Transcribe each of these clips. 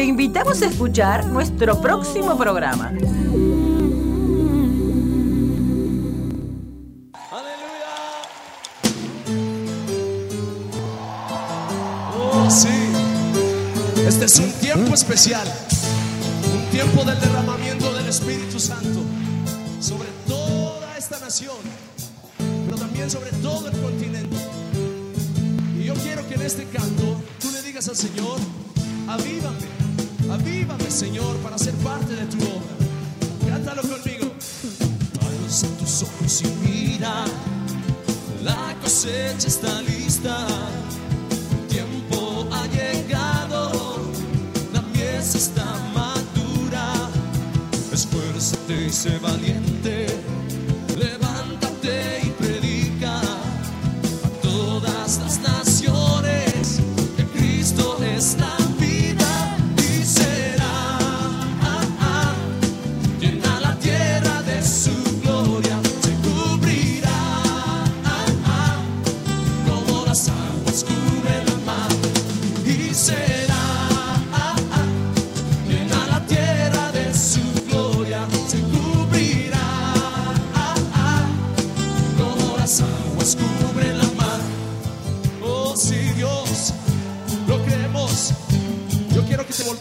Te invitamos a escuchar nuestro próximo programa. ¡Aleluya! Sí, este es un tiempo especial, un tiempo del derramamiento del Espíritu Santo sobre toda esta nación, pero también sobre todo el continente. Y yo quiero que en este canto tú le digas al Señor, avívame. Avívame, Señor, para ser parte de tu obra. Cántalo conmigo. Alza tus ojos y mira, la cosecha está lista. El tiempo ha llegado, la mies está madura. Esfuérzate y se va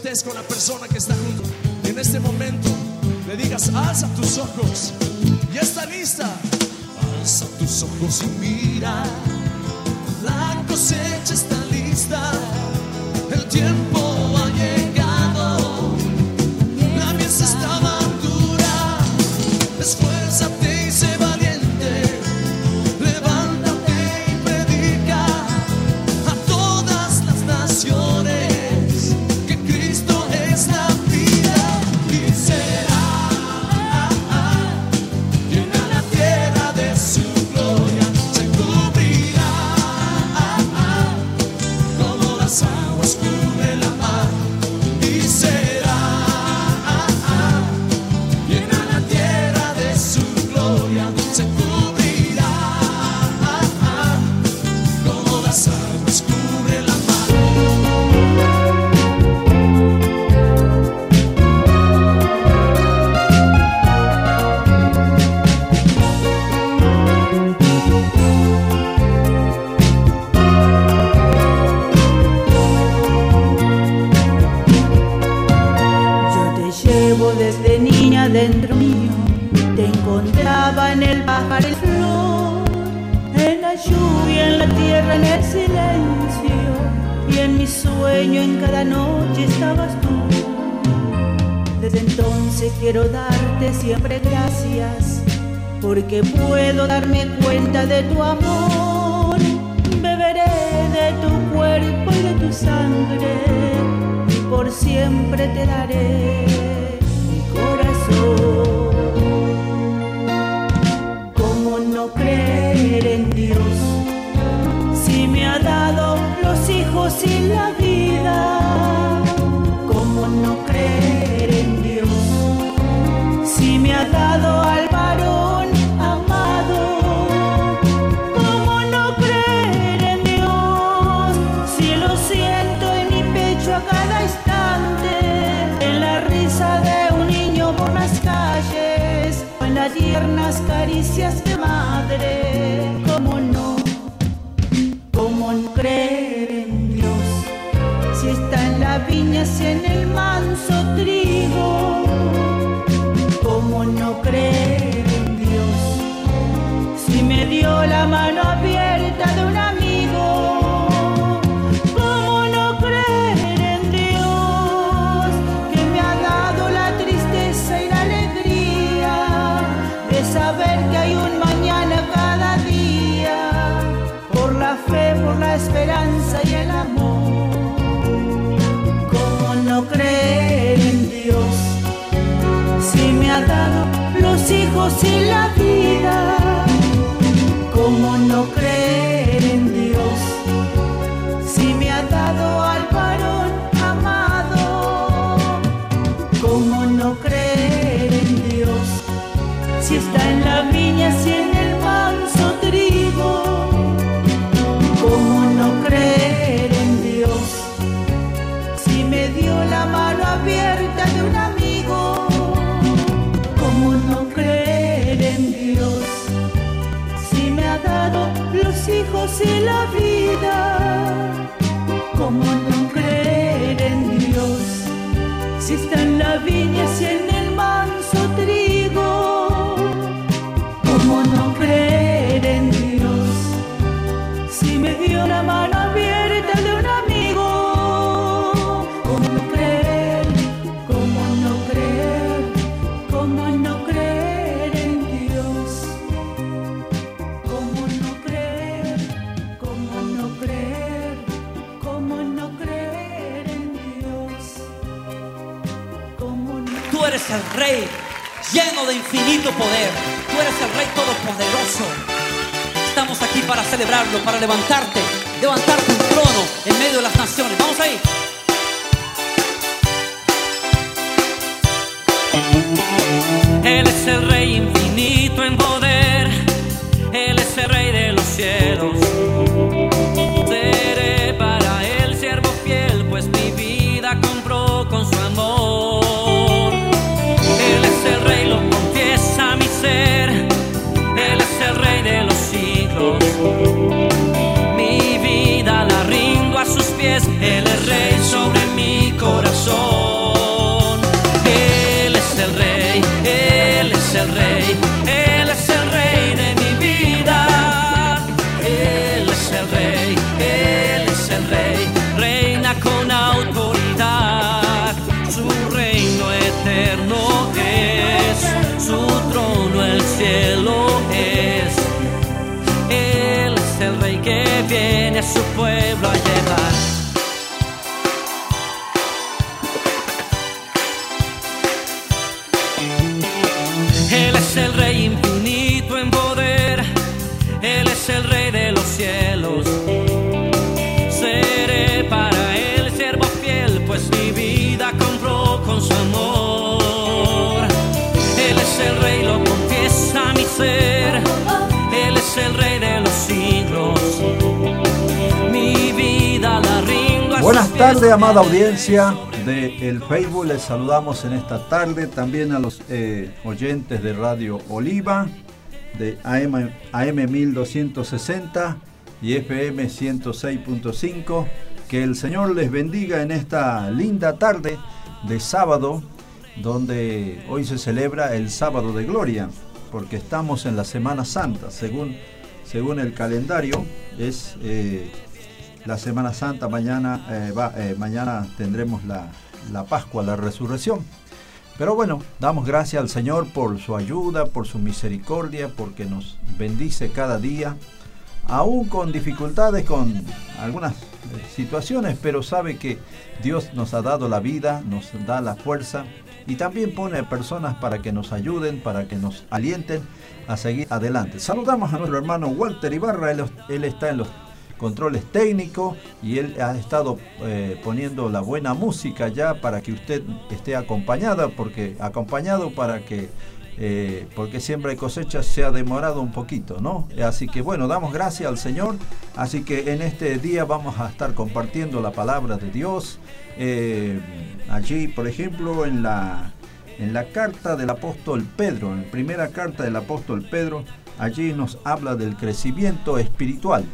con la persona que está junto. En este momento le digas, alza tus ojos. Ya está lista. Alza tus ojos y mira. La cosecha está caricias de madre. ¿Cómo no? ¿Cómo no creer en Dios? Si está en la viña, si en el manso trigo. ¿Cómo no creer en Dios? Si me dio la mano ojos y la vida, como no crees. Lleno de infinito poder. Tú eres el Rey todopoderoso. Estamos aquí para celebrarlo, para levantarte, levantarte un trono en medio de las naciones. Vamos ahí. Él es el Rey infinito en poder. Él es el rey, él es el rey, él es el rey de mi vida. Él es el rey, él es el rey, reina con autoridad. Su reino eterno es, su trono el cielo es. Él es el rey que viene a su pueblo a llevar. Tardes, amada audiencia de el Facebook. Les saludamos en esta tarde también a los eh, oyentes de Radio Oliva, de AM, AM 1260 y FM 106.5. Que el Señor les bendiga en esta linda tarde de sábado, donde hoy se celebra el sábado de gloria, porque estamos en la Semana Santa, según, según el calendario, es eh, la Semana Santa, mañana, eh, va, eh, mañana tendremos la, la Pascua, la resurrección. Pero bueno, damos gracias al Señor por su ayuda, por su misericordia, porque nos bendice cada día, aún con dificultades, con algunas eh, situaciones, pero sabe que Dios nos ha dado la vida, nos da la fuerza y también pone personas para que nos ayuden, para que nos alienten a seguir adelante. Saludamos a nuestro hermano Walter Ibarra, él, él está en los controles técnicos y él ha estado eh, poniendo la buena música ya para que usted esté acompañada, porque acompañado para que eh, porque siempre hay cosechas se ha demorado un poquito, ¿no? Así que bueno, damos gracias al Señor. Así que en este día vamos a estar compartiendo la palabra de Dios. Eh, allí, por ejemplo, en la en la carta del apóstol Pedro, en la primera carta del apóstol Pedro, allí nos habla del crecimiento espiritual.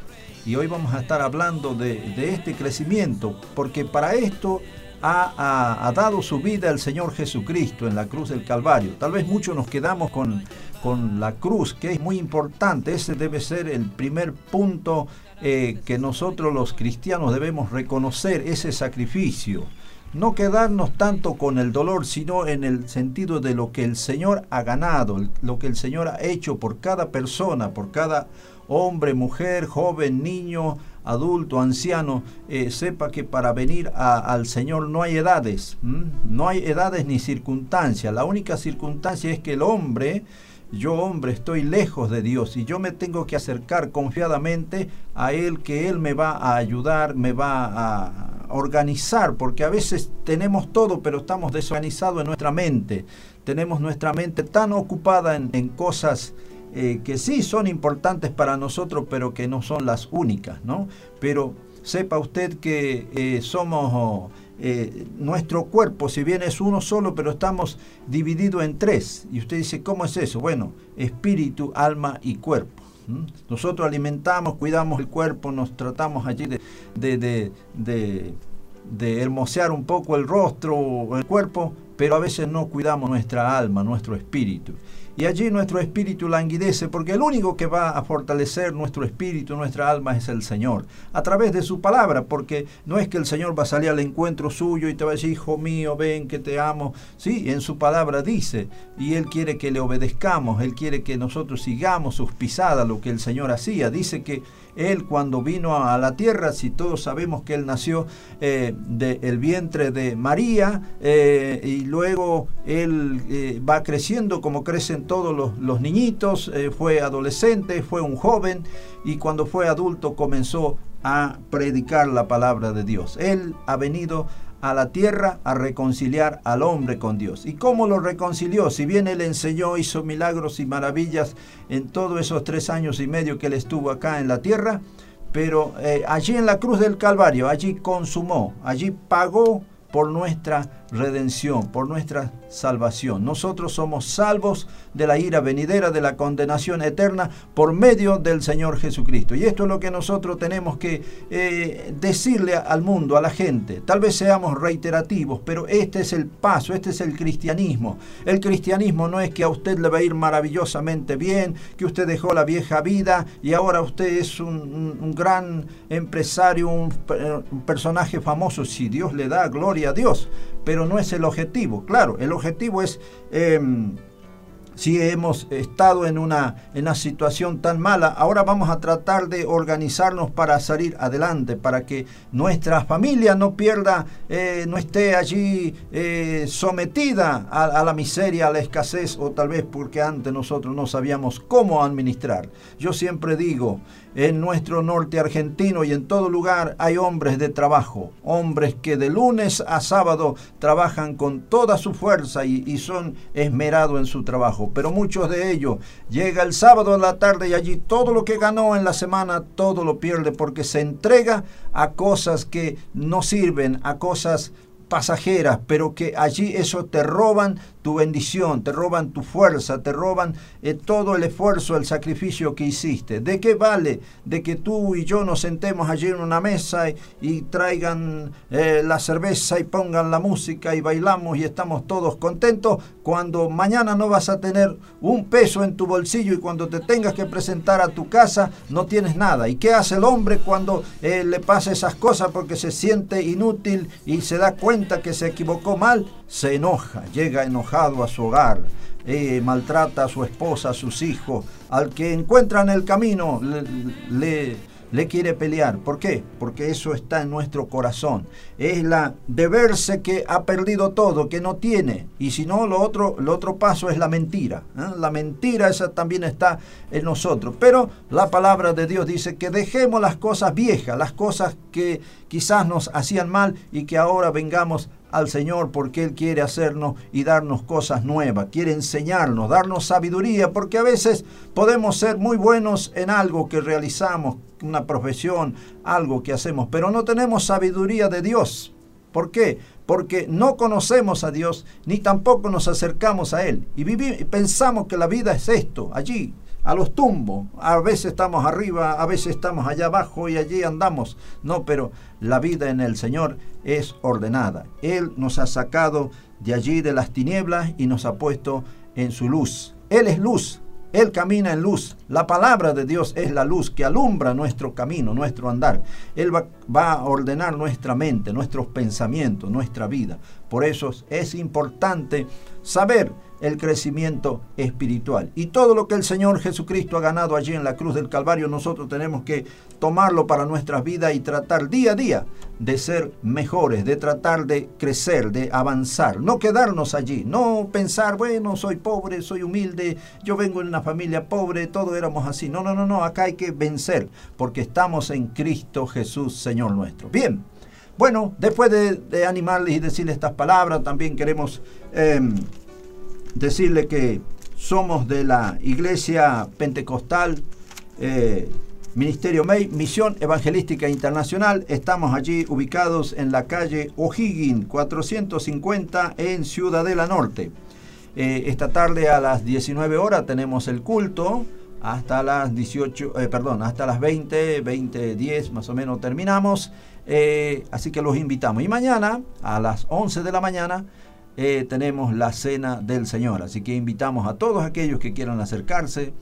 Y hoy vamos a estar hablando de, este crecimiento, porque para esto ha, dado su vida el Señor Jesucristo en la cruz del Calvario. Tal vez muchos nos quedamos con, con la cruz, que es muy importante. Ese debe ser el primer punto eh, que nosotros los cristianos debemos reconocer, ese sacrificio. No quedarnos tanto con el dolor, sino en el sentido de lo que el Señor ha ganado, lo que el Señor ha hecho por cada persona, por cada hombre, mujer, joven, niño, adulto, anciano, eh, sepa que para venir al Señor no hay edades, no hay edades ni circunstancias. La única circunstancia es que el hombre, yo hombre, estoy lejos de Dios y yo me tengo que acercar confiadamente a Él, que Él me va a ayudar, me va a organizar, porque a veces tenemos todo, pero estamos desorganizados en nuestra mente. Tenemos nuestra mente tan ocupada en, cosas eh, que sí son importantes para nosotros, pero que no son las únicas, ¿no? Pero sepa usted que eh, somos eh, nuestro cuerpo, si bien es uno solo, pero estamos divididos en tres. Y usted dice, ¿cómo es eso? Bueno, espíritu, alma y cuerpo. Nosotros alimentamos, cuidamos el cuerpo, nos tratamos allí de, de, de- de hermosear un poco el rostro o el cuerpo, pero a veces no cuidamos nuestra alma, nuestro espíritu. Y allí nuestro espíritu languidece porque el único que va a fortalecer nuestro espíritu, nuestra alma es el Señor, a través de su palabra, porque no es que el Señor va a salir al encuentro suyo y te va a decir, hijo mío, ven que te amo. Sí, en su palabra dice, y Él quiere que le obedezcamos, Él quiere que nosotros sigamos sus pisadas, lo que el Señor hacía. Dice que Él cuando vino a la tierra, si todos sabemos que Él nació eh, del vientre de María, eh, y luego Él eh, va creciendo como crecen todos los, niñitos, eh, fue adolescente, fue un joven, y cuando fue adulto comenzó a predicar la palabra de Dios. Él ha venido a la tierra a reconciliar al hombre con Dios. ¿Y cómo lo reconcilió? Si bien Él enseñó, hizo milagros y maravillas en todos esos tres años y medio que Él estuvo acá en la tierra, pero eh, allí en la cruz del Calvario, allí consumó, allí pagó por nuestra redención, por nuestra salvación. Nosotros somos salvos de la ira venidera, de la condenación eterna, por medio del Señor Jesucristo. Y esto es lo que nosotros tenemos que eh, decirle al mundo, a la gente. Tal vez seamos reiterativos, pero este es el paso, este es el cristianismo. El cristianismo no es que a usted le va a ir maravillosamente bien, que usted dejó la vieja vida y ahora usted es un, gran empresario, un personaje famoso, si Dios le da gloria a Dios, pero no es el objetivo. Claro, el objetivo es... em, si hemos estado en una, en una situación tan mala, ahora vamos a tratar de organizarnos para salir adelante, para que nuestra familia no pierda, eh, no esté allí eh, sometida a, a la miseria, a la escasez, o tal vez porque antes nosotros no sabíamos cómo administrar. Yo siempre digo, en nuestro norte argentino y en todo lugar hay hombres de trabajo, hombres que de lunes a sábado trabajan con toda su fuerza y, y son esmerados en su trabajo. Pero muchos de ellos llega el sábado en la tarde y allí todo lo que ganó en la semana, todo lo pierde porque se entrega a cosas que no sirven, a cosas pasajeras, pero que allí eso te roban tu bendición, te roban tu fuerza, te roban eh, todo el esfuerzo, el sacrificio que hiciste. ¿De qué vale de que tú y yo nos sentemos allí en una mesa y, traigan eh, la cerveza y pongan la música y bailamos y estamos todos contentos cuando mañana no vas a tener un peso en tu bolsillo y cuando te tengas que presentar a tu casa no tienes nada? ¿Y qué hace el hombre cuando eh, le pasa esas cosas porque se siente inútil y se da cuenta que se equivocó mal? Se enoja, llega enojado a su hogar, eh, maltrata a su esposa, a sus hijos, al que encuentra en el camino le, le, quiere pelear. ¿Por qué? Porque eso está en nuestro corazón. Es la de verse que ha perdido todo, que no tiene. Y si no, lo otro, lo otro paso es la mentira. ¿eh? La mentira esa también está en nosotros. Pero la palabra de Dios dice que dejemos las cosas viejas, las cosas que quizás nos hacían mal y que ahora vengamos al Señor porque Él quiere hacernos y darnos cosas nuevas, quiere enseñarnos, darnos sabiduría, porque a veces podemos ser muy buenos en algo que realizamos, una profesión, algo que hacemos, pero no tenemos sabiduría de Dios. ¿Por qué? Porque no conocemos a Dios ni tampoco nos acercamos a Él y vivi- pensamos que la vida es esto, allí, a los tumbos. A veces estamos arriba, a veces estamos allá abajo y allí andamos. No, pero la vida en el Señor es ordenada. Él nos ha sacado de allí de las tinieblas y nos ha puesto en su luz. Él es luz. Él camina en luz. La palabra de Dios es la luz que alumbra nuestro camino, nuestro andar. Él va, va a ordenar nuestra mente, nuestros pensamientos, nuestra vida. Por eso es importante saber el crecimiento espiritual. Y todo lo que el Señor Jesucristo ha ganado allí en la cruz del Calvario, nosotros tenemos que tomarlo para nuestras vidas y tratar día a día de ser mejores, de tratar de crecer, de avanzar, no quedarnos allí, no pensar, bueno, soy pobre, soy humilde, yo vengo de una familia pobre, todos éramos así. No, no, no, no, acá hay que vencer, porque estamos en Cristo Jesús, Señor nuestro. Bien. Bueno, después de, animarles y decirles estas palabras, también queremos eh, decirle que somos de la iglesia pentecostal eh, Ministerio MEI, Misión Evangelística Internacional. Estamos allí ubicados en la calle O'Higgins 450 en Ciudadela Norte. Eh, esta tarde a las 19 horas tenemos el culto hasta las 18, eh, perdón, hasta las 20, 20, 10 más o menos terminamos. Así que los invitamos. Y mañana a las 11 de la mañana tenemos la cena del Señor. Así que invitamos a todos aquellos que quieran acercarse.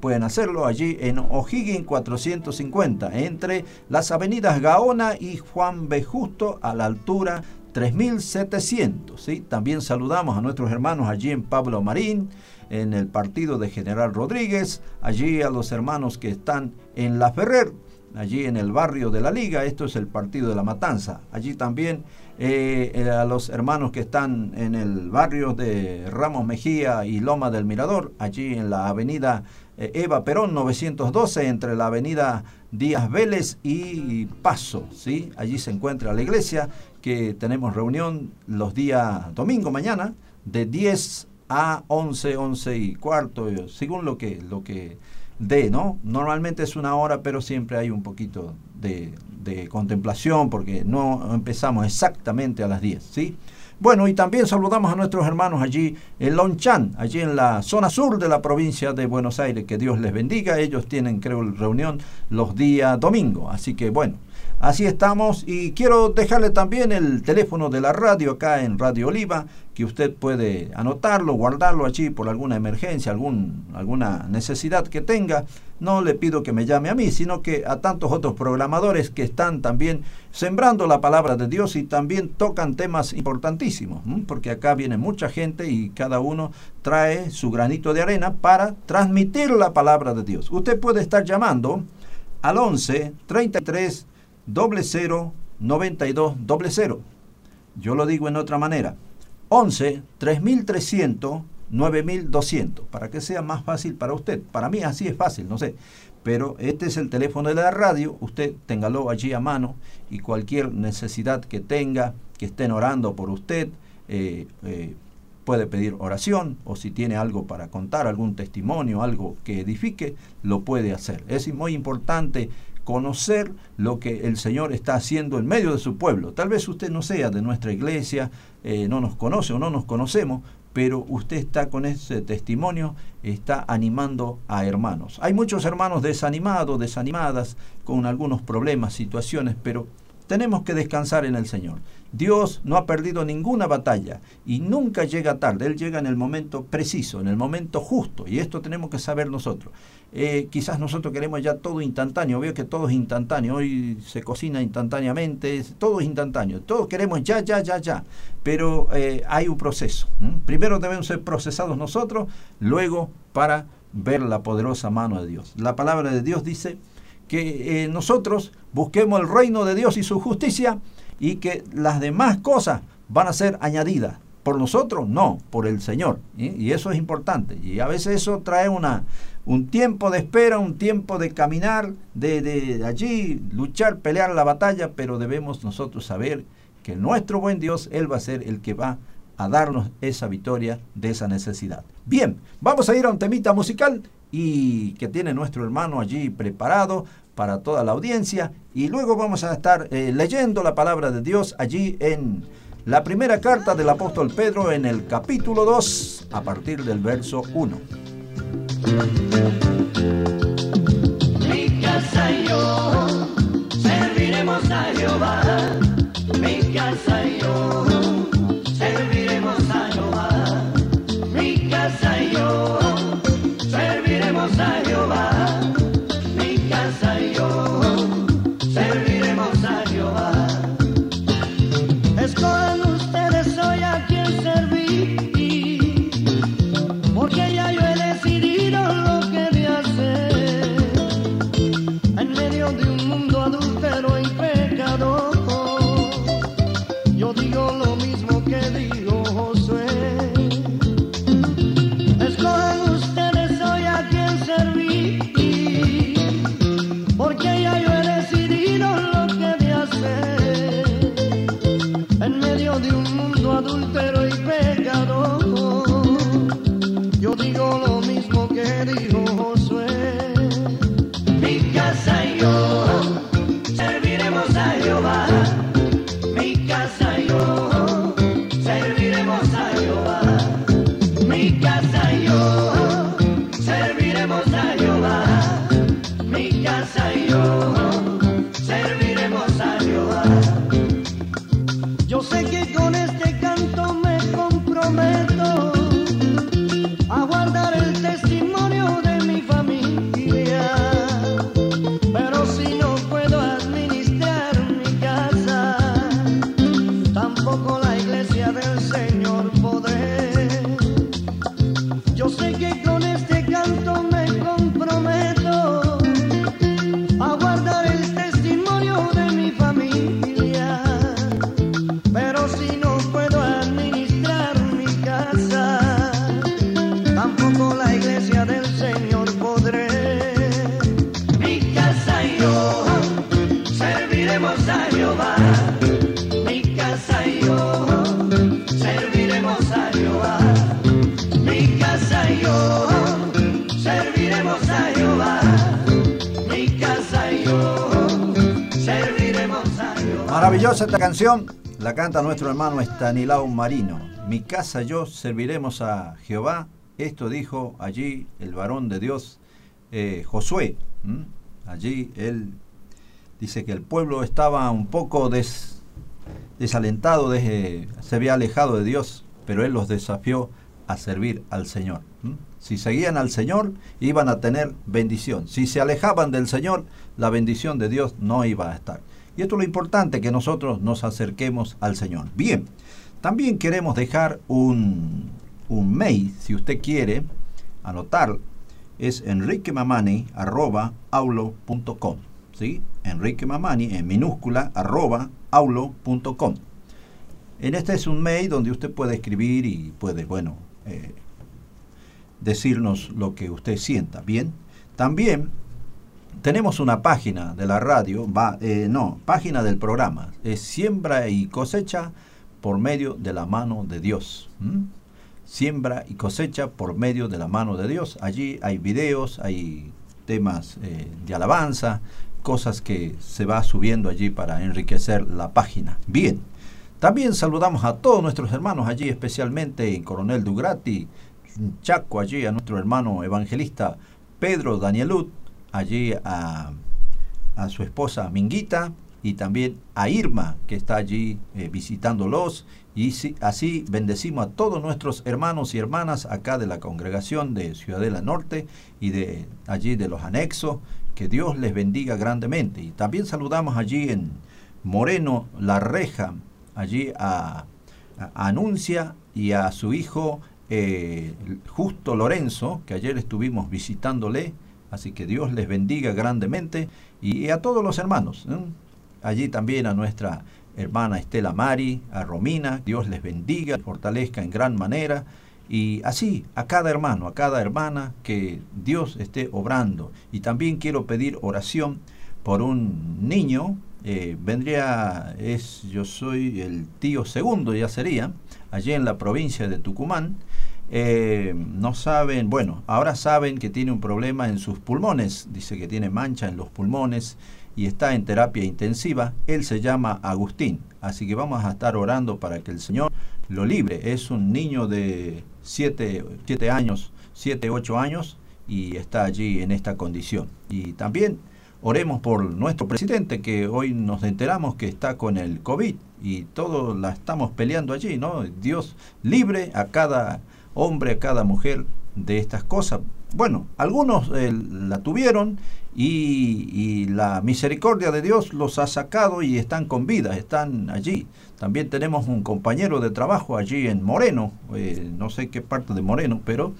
pueden hacerlo allí en O'Higgins 450, entre las avenidas Gaona y Juan B. Justo, a la altura 3700. ¿sí? También saludamos a nuestros hermanos allí en Pablo Marín, en el partido de General Rodríguez, allí a los hermanos que están en La Ferrer, allí en el barrio de la Liga, esto es el partido de la Matanza. Allí también eh, eh, a los hermanos que están en el barrio de Ramos Mejía y Loma del Mirador, allí en la avenida eh, Eva Perón 912, entre la avenida Díaz Vélez y Paso. ¿sí? Allí se encuentra la iglesia que tenemos reunión los días domingo mañana de 10 a 11, 11 y cuarto, según lo que, lo que dé, ¿no? Normalmente es una hora, pero siempre hay un poquito de, contemplación porque no empezamos exactamente a las 10, ¿sí? Bueno, y también saludamos a nuestros hermanos allí en Lonchan, allí en la zona sur de la provincia de Buenos Aires. Que Dios les bendiga. Ellos tienen, creo, reunión los días domingo. Así que bueno, Así estamos y quiero dejarle también el teléfono de la radio acá en Radio Oliva, que usted puede anotarlo, guardarlo allí por alguna emergencia, algún, alguna necesidad que tenga. No le pido que me llame a mí, sino que a tantos otros programadores que están también sembrando la palabra de Dios y también tocan temas importantísimos, porque acá viene mucha gente y cada uno trae su granito de arena para transmitir la palabra de Dios. Usted puede estar llamando al 11 33 doble cero 92 doble cero. Yo lo digo en otra manera. 11 3300 9200 para que sea más fácil para usted. Para mí así es fácil, no sé. Pero este es el teléfono de la radio, usted téngalo allí a mano y cualquier necesidad que tenga, que estén orando por usted, eh, eh, puede pedir oración o si tiene algo para contar, algún testimonio, algo que edifique, lo puede hacer. Es muy importante conocer lo que el Señor está haciendo en medio de su pueblo. Tal vez usted no sea de nuestra iglesia, eh, no nos conoce o no nos conocemos, pero usted está con ese testimonio, está animando a hermanos. Hay muchos hermanos desanimados, desanimadas, con algunos problemas, situaciones, pero tenemos que descansar en el Señor. Dios no ha perdido ninguna batalla y nunca llega tarde, Él llega en el momento preciso, en el momento justo, y esto tenemos que saber nosotros. Eh, quizás nosotros queremos ya todo instantáneo, veo que todo es instantáneo, hoy se cocina instantáneamente, todo es instantáneo, todos queremos ya, ya, ya, ya, pero eh, hay un proceso. Primero debemos ser procesados nosotros, luego para ver la poderosa mano de Dios. La palabra de Dios dice que eh, nosotros busquemos el reino de Dios y su justicia y que las demás cosas van a ser añadidas. Por nosotros, no, por el Señor. Y eso es importante. Y a veces eso trae una, un tiempo de espera, un tiempo de caminar, de, de allí luchar, pelear la batalla, pero debemos nosotros saber que nuestro buen Dios, Él va a ser el que va a darnos esa victoria de esa necesidad. Bien, vamos a ir a un temita musical y que tiene nuestro hermano allí preparado para toda la audiencia y luego vamos a estar eh, leyendo la palabra de Dios allí en la primera carta del apóstol Pedro en el capítulo 2 a partir del verso 1. Mi casa y yo serviremos a Jehová. La canta nuestro hermano Estanilau Marino. Mi casa yo serviremos a Jehová. Esto dijo allí el varón de Dios, eh, Josué. Allí él dice que el pueblo estaba un poco des- desalentado, des- se había alejado de Dios, pero él los desafió a servir al Señor. Si seguían al Señor, iban a tener bendición. Si se alejaban del Señor, la bendición de Dios no iba a estar. Y esto es lo importante, que nosotros nos acerquemos al Señor. Bien, también queremos dejar un, un mail, si usted quiere anotar, es enriquemamani.aulo.com. ¿sí? enriquemamani en minúscula arroba aulo.com. En este es un mail donde usted puede escribir y puede, bueno, eh, decirnos lo que usted sienta. Bien, también tenemos una página de la radio, va, eh, no, página del programa, es siembra y cosecha por medio de la mano de Dios. Siembra y cosecha por medio de la mano de Dios. Allí hay videos, hay temas eh, de alabanza, cosas que se va subiendo allí para enriquecer la página. Bien, también saludamos a todos nuestros hermanos allí, especialmente en Coronel Dugrati, Chaco, allí a nuestro hermano evangelista Pedro Danielut, allí a, a su esposa Minguita y también a Irma, que está allí eh, visitándolos. Y así bendecimos a todos nuestros hermanos y hermanas acá de la congregación de Ciudadela Norte y de allí de los anexos. Que Dios les bendiga grandemente. Y también saludamos allí en Moreno La Reja, allí a, a Anuncia y a su hijo eh, Justo Lorenzo, que ayer estuvimos visitándole. Así que Dios les bendiga grandemente y a todos los hermanos. ¿eh? Allí también a nuestra hermana Estela Mari, a Romina, Dios les bendiga, fortalezca en gran manera. Y así a cada hermano, a cada hermana, que Dios esté obrando. Y también quiero pedir oración por un niño, eh, vendría, es, yo soy el tío segundo, ya sería, allí en la provincia de Tucumán. Eh, no saben, bueno, ahora saben que tiene un problema en sus pulmones, dice que tiene mancha en los pulmones y está en terapia intensiva. Él se llama Agustín, así que vamos a estar orando para que el Señor lo libre. Es un niño de 7 años, 7, 8 años y está allí en esta condición. Y también oremos por nuestro presidente que hoy nos enteramos que está con el COVID y todos la estamos peleando allí, ¿no? Dios libre a cada hombre, a cada mujer de estas cosas. Bueno, algunos eh, la tuvieron y, la misericordia de Dios los ha sacado y están con vida, están allí. También tenemos un compañero de trabajo allí en Moreno, eh, no sé qué parte de Moreno, pero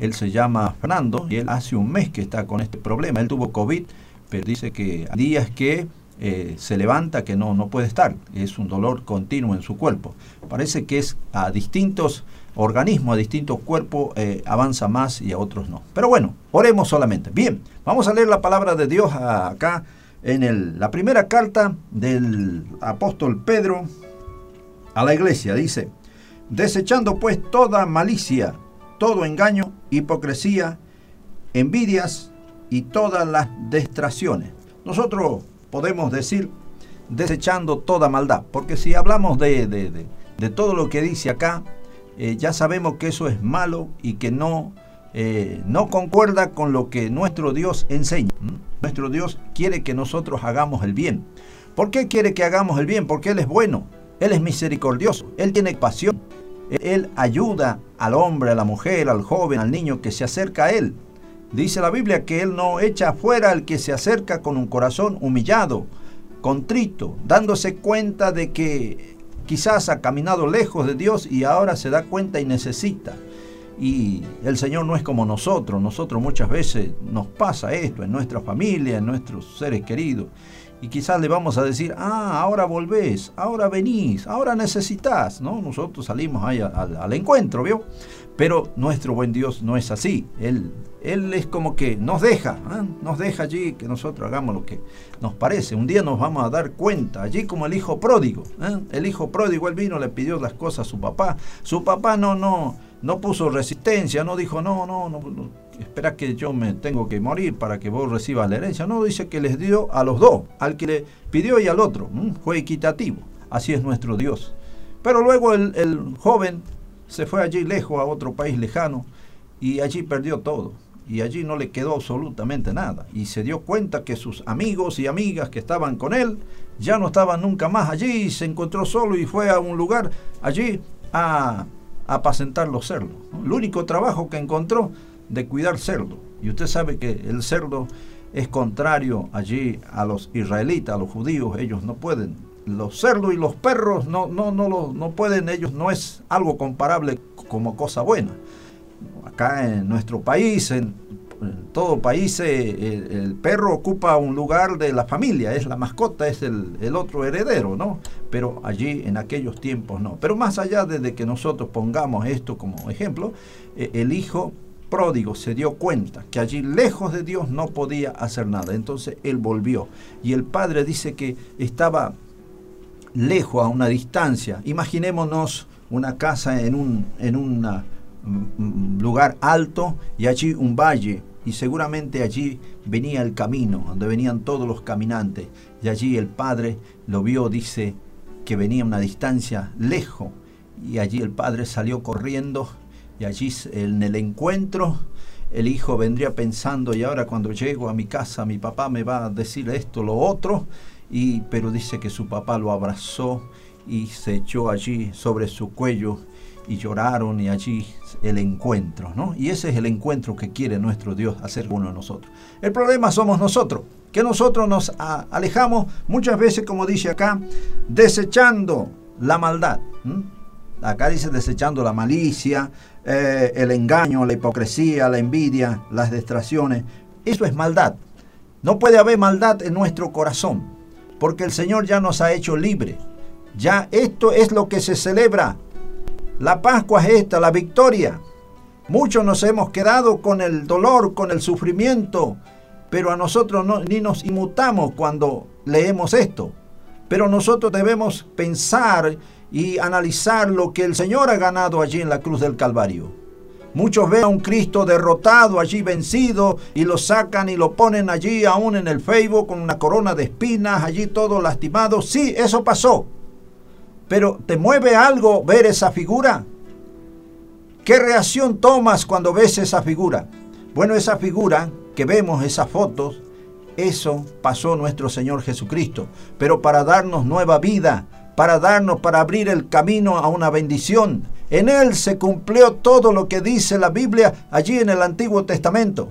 él se llama Fernando y él hace un mes que está con este problema. Él tuvo COVID, pero dice que hay días que eh, se levanta que no, no puede estar, es un dolor continuo en su cuerpo. Parece que es a distintos organismos, a distintos cuerpos, eh, avanza más y a otros no. Pero bueno, oremos solamente. Bien, vamos a leer la palabra de Dios acá en el, la primera carta del apóstol Pedro a la iglesia. Dice, desechando pues toda malicia, todo engaño, hipocresía, envidias y todas las distracciones. Nosotros podemos decir desechando toda maldad, porque si hablamos de, de, de, de todo lo que dice acá, eh, ya sabemos que eso es malo y que no, eh, no concuerda con lo que nuestro Dios enseña. Nuestro Dios quiere que nosotros hagamos el bien. ¿Por qué quiere que hagamos el bien? Porque Él es bueno. Él es misericordioso, Él tiene pasión, Él ayuda al hombre, a la mujer, al joven, al niño que se acerca a Él. Dice la Biblia que Él no echa afuera al que se acerca con un corazón humillado, contrito, dándose cuenta de que quizás ha caminado lejos de Dios y ahora se da cuenta y necesita. Y el Señor no es como nosotros, nosotros muchas veces nos pasa esto en nuestra familia, en nuestros seres queridos. Y quizás le vamos a decir, ah, ahora volvés, ahora venís, ahora necesitas, ¿no? Nosotros salimos ahí al, al encuentro, ¿vio? Pero nuestro buen Dios no es así. Él, él es como que nos deja, ¿eh? nos deja allí que nosotros hagamos lo que nos parece. Un día nos vamos a dar cuenta, allí como el hijo pródigo. ¿eh? El hijo pródigo, él vino, le pidió las cosas a su papá. Su papá no, no, no puso resistencia, no dijo, no, no, no, no espera que yo me tengo que morir para que vos recibas la herencia. No, dice que les dio a los dos, al que le pidió y al otro. Fue equitativo. Así es nuestro Dios. Pero luego el, el joven se fue allí lejos a otro país lejano y allí perdió todo. Y allí no le quedó absolutamente nada. Y se dio cuenta que sus amigos y amigas que estaban con él ya no estaban nunca más allí. Y se encontró solo y fue a un lugar allí a, apacentar los cerdos. El único trabajo que encontró de cuidar cerdo. Y usted sabe que el cerdo es contrario allí a los israelitas, a los judíos. Ellos no pueden. Los cerdos y los perros no, no, no, no pueden, ellos no es algo comparable como cosa buena acá en nuestro país, en, todo país, eh, el, perro ocupa un lugar de la familia, es la mascota, es el, otro heredero, ¿no? Pero allí en aquellos tiempos no. Pero más allá de que nosotros pongamos esto como ejemplo, eh, el hijo pródigo se dio cuenta que allí lejos de Dios no podía hacer nada. Entonces él volvió. Y el padre dice que estaba lejos, a una distancia. Imaginémonos una casa en, un, en una lugar alto y allí un valle y seguramente allí venía el camino donde venían todos los caminantes. Y allí el padre lo vio dice que venía una distancia lejos y allí el padre salió corriendo y allí en el encuentro el hijo vendría pensando y ahora cuando llego a mi casa mi papá me va a decir esto lo otro y pero dice que su papá lo abrazó y se echó allí sobre su cuello y lloraron y allí el encuentro, ¿no? Y ese es el encuentro que quiere nuestro Dios hacer uno de nosotros. El problema somos nosotros, que nosotros nos alejamos muchas veces, como dice acá, desechando la maldad. Acá dice desechando la malicia, eh, el engaño, la hipocresía, la envidia, las distracciones. Eso es maldad. No puede haber maldad en nuestro corazón, porque el Señor ya nos ha hecho libre. Ya esto es lo que se celebra la Pascua es esta, la victoria. Muchos nos hemos quedado con el dolor, con el sufrimiento, pero a nosotros no, ni nos inmutamos cuando leemos esto. Pero nosotros debemos pensar y analizar lo que el Señor ha ganado allí en la cruz del Calvario. Muchos ven a un Cristo derrotado, allí vencido, y lo sacan y lo ponen allí aún en el Facebook con una corona de espinas, allí todo lastimado. Sí, eso pasó. Pero ¿te mueve algo ver esa figura? ¿Qué reacción tomas cuando ves esa figura? Bueno, esa figura que vemos, esas fotos, eso pasó nuestro Señor Jesucristo, pero para darnos nueva vida, para darnos, para abrir el camino a una bendición. En Él se cumplió todo lo que dice la Biblia allí en el Antiguo Testamento.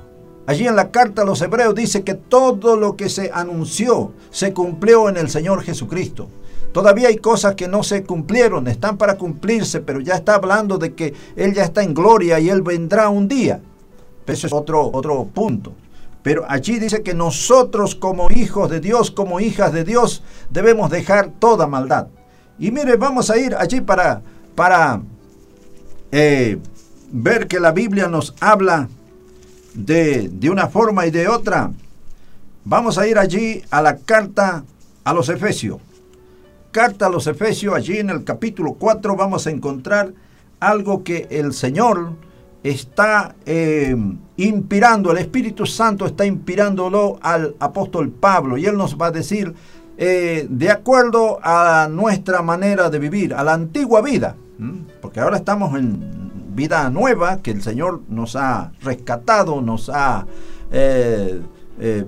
Allí en la carta a los Hebreos dice que todo lo que se anunció se cumplió en el Señor Jesucristo. Todavía hay cosas que no se cumplieron, están para cumplirse, pero ya está hablando de que Él ya está en gloria y Él vendrá un día. Eso es otro, otro punto. Pero allí dice que nosotros como hijos de Dios, como hijas de Dios, debemos dejar toda maldad. Y mire, vamos a ir allí para, para eh, ver que la Biblia nos habla de, de una forma y de otra. Vamos a ir allí a la carta a los Efesios carta a los Efesios, allí en el capítulo 4 vamos a encontrar algo que el Señor está eh, inspirando, el Espíritu Santo está inspirándolo al apóstol Pablo y él nos va a decir, eh, de acuerdo a nuestra manera de vivir, a la antigua vida, porque ahora estamos en vida nueva que el Señor nos ha rescatado, nos ha eh,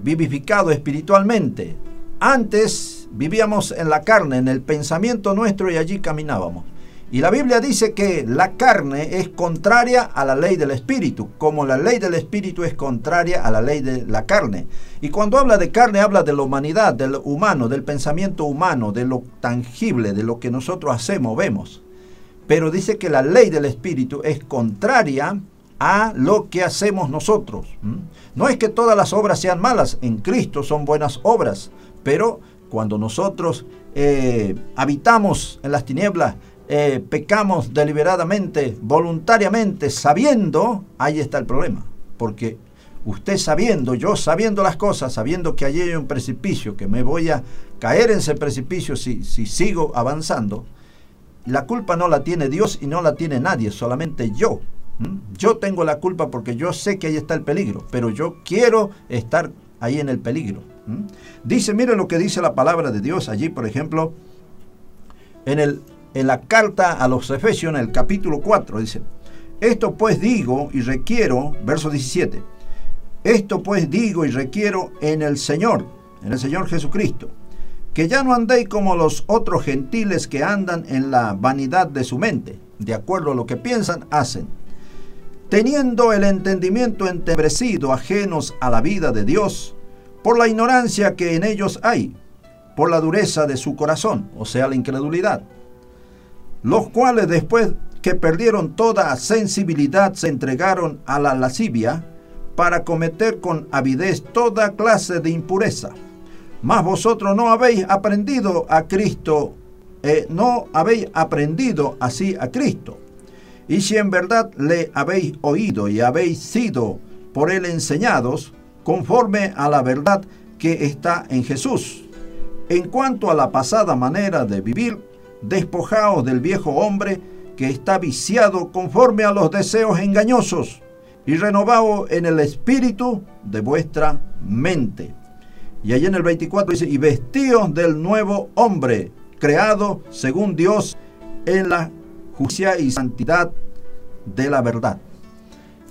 vivificado espiritualmente. Antes vivíamos en la carne, en el pensamiento nuestro y allí caminábamos. Y la Biblia dice que la carne es contraria a la ley del Espíritu, como la ley del Espíritu es contraria a la ley de la carne. Y cuando habla de carne, habla de la humanidad, del humano, del pensamiento humano, de lo tangible, de lo que nosotros hacemos, vemos. Pero dice que la ley del Espíritu es contraria a lo que hacemos nosotros. No es que todas las obras sean malas, en Cristo son buenas obras, pero cuando nosotros eh, habitamos en las tinieblas, eh, pecamos deliberadamente, voluntariamente, sabiendo, ahí está el problema. Porque usted sabiendo, yo sabiendo las cosas, sabiendo que allí hay un precipicio, que me voy a caer en ese precipicio si, si sigo avanzando, la culpa no la tiene Dios y no la tiene nadie, solamente yo. Yo tengo la culpa porque yo sé que ahí está el peligro, pero yo quiero estar ahí en el peligro. Dice, mire lo que dice la palabra de Dios allí, por ejemplo, en, el, en la carta a los Efesios, en el capítulo 4, dice, esto pues digo y requiero, verso 17, esto pues digo y requiero en el Señor, en el Señor Jesucristo, que ya no andéis como los otros gentiles que andan en la vanidad de su mente, de acuerdo a lo que piensan, hacen teniendo el entendimiento entebrecido, ajenos a la vida de Dios, por la ignorancia que en ellos hay, por la dureza de su corazón, o sea, la incredulidad, los cuales después que perdieron toda sensibilidad se entregaron a la lascivia para cometer con avidez toda clase de impureza. Mas vosotros no habéis aprendido a Cristo, eh, no habéis aprendido así a Cristo y si en verdad le habéis oído y habéis sido por él enseñados, conforme a la verdad que está en Jesús. En cuanto a la pasada manera de vivir, despojaos del viejo hombre que está viciado conforme a los deseos engañosos, y renovaos en el espíritu de vuestra mente. Y allí en el 24 dice, y vestíos del nuevo hombre, creado según Dios en la justicia y santidad de la verdad.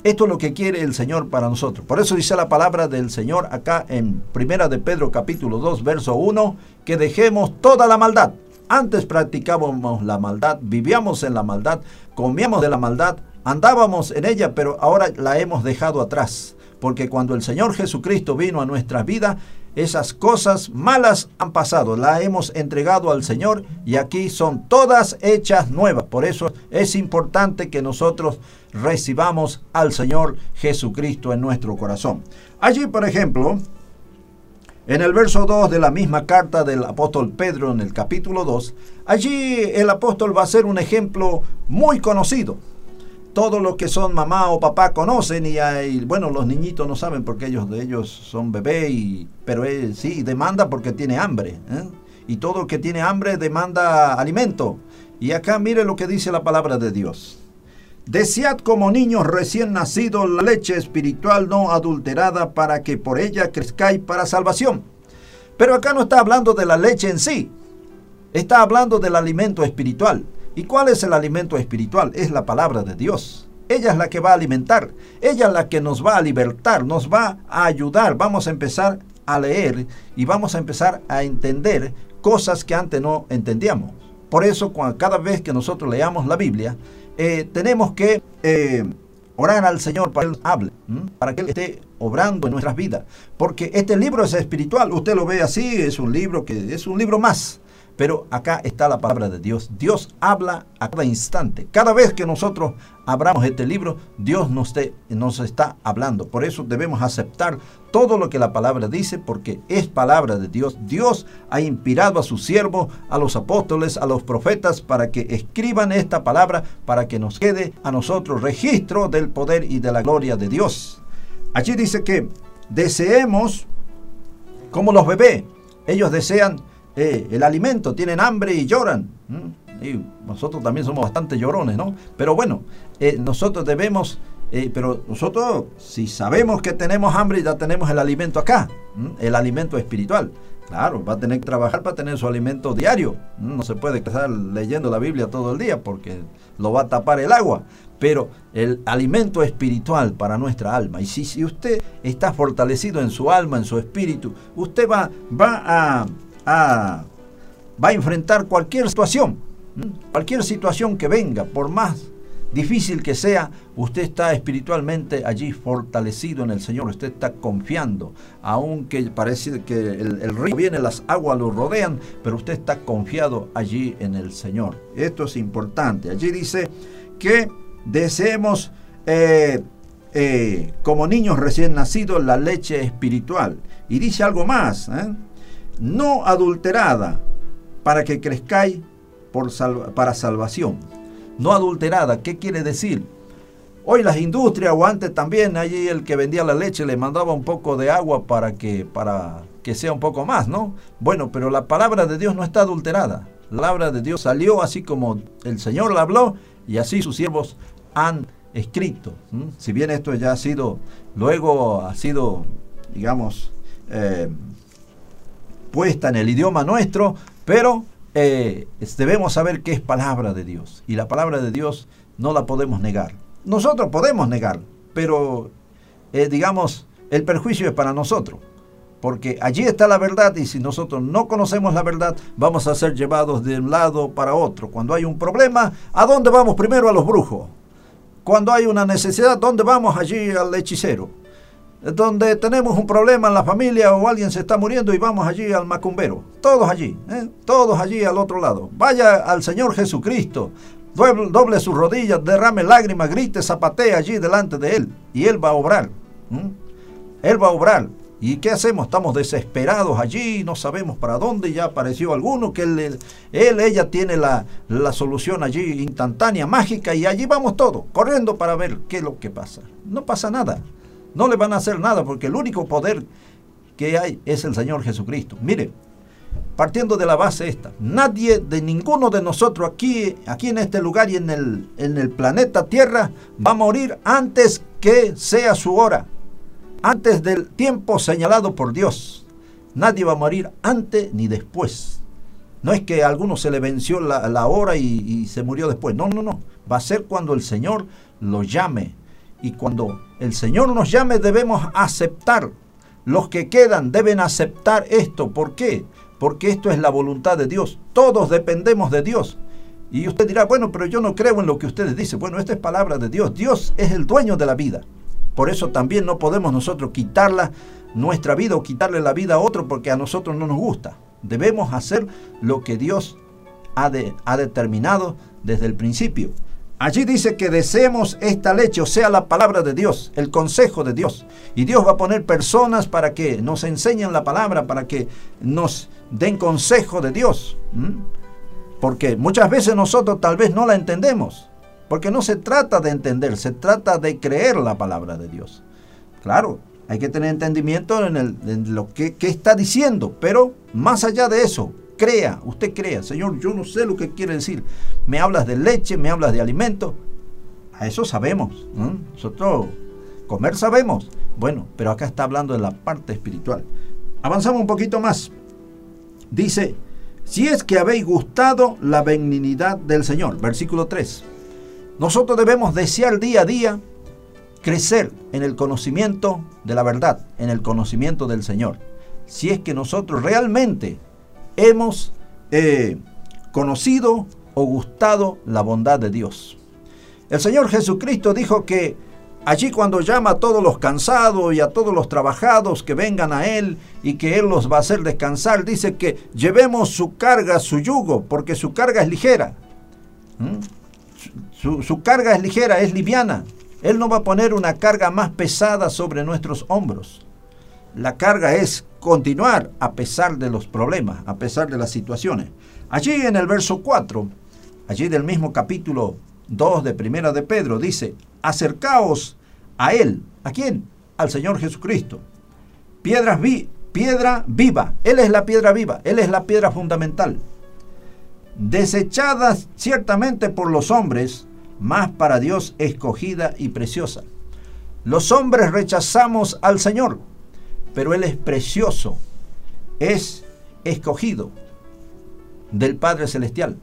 Esto es lo que quiere el Señor para nosotros. Por eso dice la palabra del Señor acá en Primera de Pedro capítulo 2 verso 1 que dejemos toda la maldad. Antes practicábamos la maldad, vivíamos en la maldad, comíamos de la maldad, andábamos en ella, pero ahora la hemos dejado atrás. Porque cuando el Señor Jesucristo vino a nuestra vida, esas cosas malas han pasado, la hemos entregado al Señor y aquí son todas hechas nuevas. Por eso es importante que nosotros recibamos al Señor Jesucristo en nuestro corazón. Allí, por ejemplo, en el verso 2 de la misma carta del apóstol Pedro en el capítulo 2, allí el apóstol va a ser un ejemplo muy conocido todos los que son mamá o papá conocen y hay, bueno, los niñitos no saben porque ellos de ellos son bebés, y, pero sí demanda porque tiene hambre. ¿eh? Y todo que tiene hambre demanda alimento. Y acá mire lo que dice la palabra de Dios. Desead como niños recién nacidos la leche espiritual no adulterada para que por ella crezcáis para salvación. Pero acá no está hablando de la leche en sí, está hablando del alimento espiritual. ¿Y cuál es el alimento espiritual? Es la palabra de Dios. Ella es la que va a alimentar, ella es la que nos va a libertar, nos va a ayudar. Vamos a empezar a leer y vamos a empezar a entender cosas que antes no entendíamos. Por eso, cada vez que nosotros leamos la Biblia, eh, tenemos que eh, orar al Señor para que Él hable, para que Él esté obrando en nuestras vidas. Porque este libro es espiritual, usted lo ve así, es un libro que es un libro más. Pero acá está la palabra de Dios. Dios habla a cada instante. Cada vez que nosotros abramos este libro, Dios nos, nos, está hablando. Por eso debemos aceptar todo lo que la palabra dice, porque es palabra de Dios. Dios ha inspirado a sus siervos, a los apóstoles, a los profetas, para que escriban esta palabra, para que nos quede a nosotros registro del poder y de la gloria de Dios. Allí dice que deseemos como los bebés. Ellos desean eh, el alimento, tienen hambre y lloran. Y nosotros también somos bastante llorones, ¿no? Pero bueno, eh, nosotros debemos, eh, pero nosotros si sabemos que tenemos hambre, ya tenemos el alimento acá, el alimento espiritual. Claro, va a tener que trabajar para tener su alimento diario. No se puede estar leyendo la Biblia todo el día porque lo va a tapar el agua. Pero el alimento espiritual para nuestra alma. Y si, si usted está fortalecido en su alma, en su espíritu, usted va, va a va a enfrentar cualquier situación, cualquier situación que venga, por más difícil que sea, usted está espiritualmente allí fortalecido en el Señor, usted está confiando, aunque parece que el, el río viene, las aguas lo rodean, pero usted está confiado allí en el Señor. Esto es importante. Allí dice que deseemos, eh, eh, como niños recién nacidos, la leche espiritual. Y dice algo más, ¿eh? No adulterada, para que crezcáis por para salvación no adulterada. ¿Qué quiere decir? Hoy las industrias o antes también allí el que vendía la leche le mandaba un poco de agua para que para que sea un poco más, ¿no? Bueno, pero la palabra de Dios no está adulterada. La palabra de Dios salió así como el Señor la habló y así sus siervos han escrito. Si bien esto ya ha sido, luego ha sido, digamos, eh, puesta en el idioma nuestro, pero eh, debemos saber que es palabra de Dios. Y la palabra de Dios no la podemos negar. Nosotros podemos negar, pero eh, digamos, el perjuicio es para nosotros. Porque allí está la verdad y si nosotros no conocemos la verdad, vamos a ser llevados de un lado para otro. Cuando hay un problema, ¿a dónde vamos primero? A los brujos. Cuando hay una necesidad, ¿dónde vamos? Allí al hechicero donde tenemos un problema en la familia o alguien se está muriendo y vamos allí al macumbero. Todos allí, ¿eh? todos allí al otro lado. Vaya al Señor Jesucristo, doble, sus rodillas, derrame lágrimas, grite, zapatee allí delante de Él y Él va a obrar. Él va a obrar. ¿Y qué hacemos? Estamos desesperados allí, no sabemos para dónde, ya apareció alguno que él, él ella tiene la, la solución allí instantánea, mágica, y allí vamos todos, corriendo para ver qué es lo que pasa. No pasa nada, no le van a hacer nada, porque el único poder que hay es el Señor Jesucristo. Mire, partiendo de la base esta, nadie de ninguno de nosotros aquí, aquí en este lugar y en el, en el planeta Tierra va a morir antes que sea su hora antes del tiempo señalado por Dios. Nadie va a morir antes ni después. No es que a alguno se le venció la, la hora y, y se murió después. No, no, no. Va a ser cuando el Señor lo llame. Y cuando el Señor nos llame debemos aceptar. Los que quedan deben aceptar esto. ¿Por qué? Porque esto es la voluntad de Dios. Todos dependemos de Dios. Y usted dirá, bueno, pero yo no creo en lo que ustedes dicen. Bueno, esta es palabra de Dios. Dios es el dueño de la vida. Por eso también no podemos nosotros quitarla nuestra vida o quitarle la vida a otro porque a nosotros no nos gusta. Debemos hacer lo que Dios ha, ha determinado desde el principio. Allí dice que deseemos esta leche, o sea, la palabra de Dios, el consejo de Dios. Y Dios va a poner personas para que nos enseñen la palabra, para que nos den consejo de Dios. Porque muchas veces nosotros tal vez no la entendemos. Porque no se trata de entender, se trata de creer la palabra de Dios. Claro, hay que tener entendimiento en, lo que está diciendo, pero más allá de eso, crea, usted crea, Señor, yo no sé lo que quiere decir. Me hablas de leche, me hablas de alimento. A eso sabemos. ¿no? Nosotros comer sabemos. Bueno, pero acá está hablando de la parte espiritual. Avanzamos un poquito más. Dice, si es que habéis gustado la benignidad del Señor. Versículo 3. Nosotros debemos desear día a día crecer en el conocimiento de la verdad, en el conocimiento del Señor. Si es que nosotros realmente hemos eh, conocido o gustado la bondad de Dios. El Señor Jesucristo dijo que allí cuando llama a todos los cansados y a todos los trabajados que vengan a Él y que Él los va a hacer descansar, dice que llevemos su carga, su yugo, porque su carga es ligera. ¿Mm? Su, su carga es ligera, es liviana. Él no va a poner una carga más pesada sobre nuestros hombros. La carga es continuar a pesar de los problemas, a pesar de las situaciones. Allí en el verso 4, allí del mismo capítulo 2 de Primera de Pedro, dice, acercaos a Él. ¿A quién? Al Señor Jesucristo. Piedras vi, piedra viva. Él es la piedra viva, Él es la piedra fundamental desechadas ciertamente por los hombres, mas para Dios escogida y preciosa. Los hombres rechazamos al Señor, pero Él es precioso, es escogido del Padre Celestial.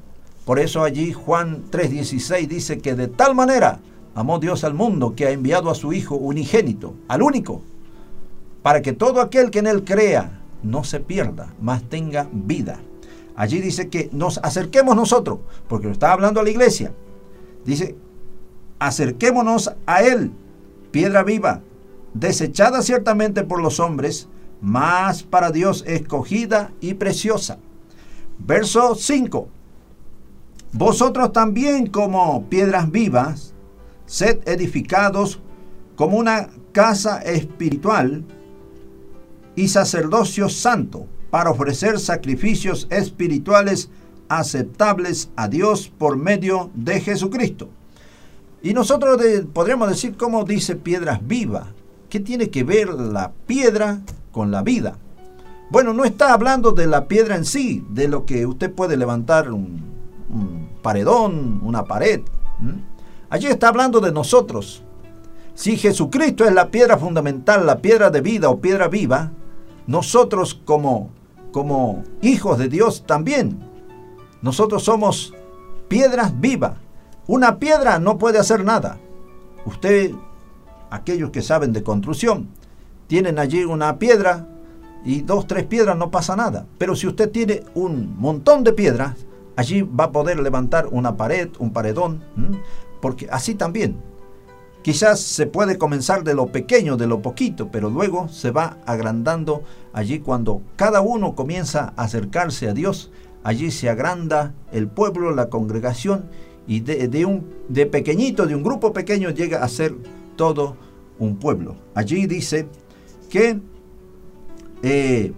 Por eso allí Juan 3:16 dice que de tal manera amó Dios al mundo que ha enviado a su Hijo unigénito, al único, para que todo aquel que en Él crea no se pierda, más tenga vida. Allí dice que nos acerquemos nosotros, porque lo está hablando a la iglesia. Dice, acerquémonos a Él, piedra viva, desechada ciertamente por los hombres, mas para Dios escogida y preciosa. Verso 5. Vosotros también como piedras vivas, sed edificados como una casa espiritual y sacerdocio santo para ofrecer sacrificios espirituales aceptables a Dios por medio de Jesucristo. Y nosotros podríamos decir, ¿cómo dice piedras vivas? ¿Qué tiene que ver la piedra con la vida? Bueno, no está hablando de la piedra en sí, de lo que usted puede levantar un, paredón, una pared. Allí está hablando de nosotros. Si Jesucristo es la piedra fundamental, la piedra de vida o piedra viva, nosotros como, como hijos de Dios también, nosotros somos piedras vivas. Una piedra no puede hacer nada. Usted, aquellos que saben de construcción, tienen allí una piedra y dos, tres piedras no pasa nada. Pero si usted tiene un montón de piedras, allí va a poder levantar una pared, un paredón, porque así también. Quizás se puede comenzar de lo pequeño, de lo poquito, pero luego se va agrandando allí cuando cada uno comienza a acercarse a Dios, allí se agranda el pueblo, la congregación, y de, un, de pequeñito, de un grupo pequeño, llega a ser todo un pueblo. Allí dice que eh,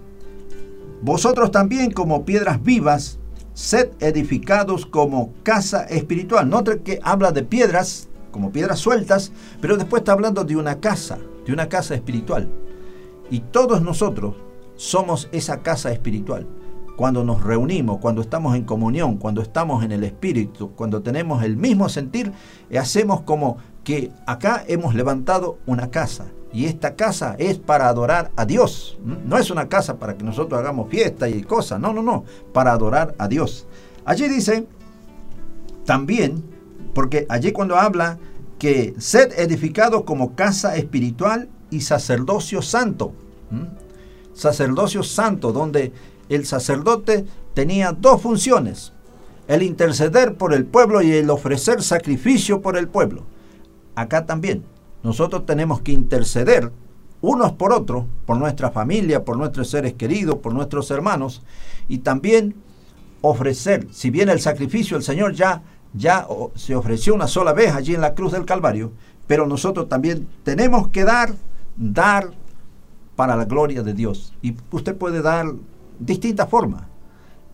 vosotros también como piedras vivas, sed edificados como casa espiritual. Nota que habla de piedras, como piedras sueltas, pero después está hablando de una casa, de una casa espiritual. Y todos nosotros somos esa casa espiritual. Cuando nos reunimos, cuando estamos en comunión, cuando estamos en el Espíritu, cuando tenemos el mismo sentir, hacemos como que acá hemos levantado una casa. Y esta casa es para adorar a Dios. No es una casa para que nosotros hagamos fiesta y cosas. No, no, no. Para adorar a Dios. Allí dice también porque allí cuando habla que sed edificado como casa espiritual y sacerdocio santo. Sacerdocio santo, donde el sacerdote tenía dos funciones. El interceder por el pueblo y el ofrecer sacrificio por el pueblo. Acá también. Nosotros tenemos que interceder unos por otros, por nuestra familia, por nuestros seres queridos, por nuestros hermanos, y también ofrecer, si bien el sacrificio el Señor ya ya se ofreció una sola vez allí en la cruz del Calvario, pero nosotros también tenemos que dar, dar para la gloria de Dios. Y usted puede dar distintas formas,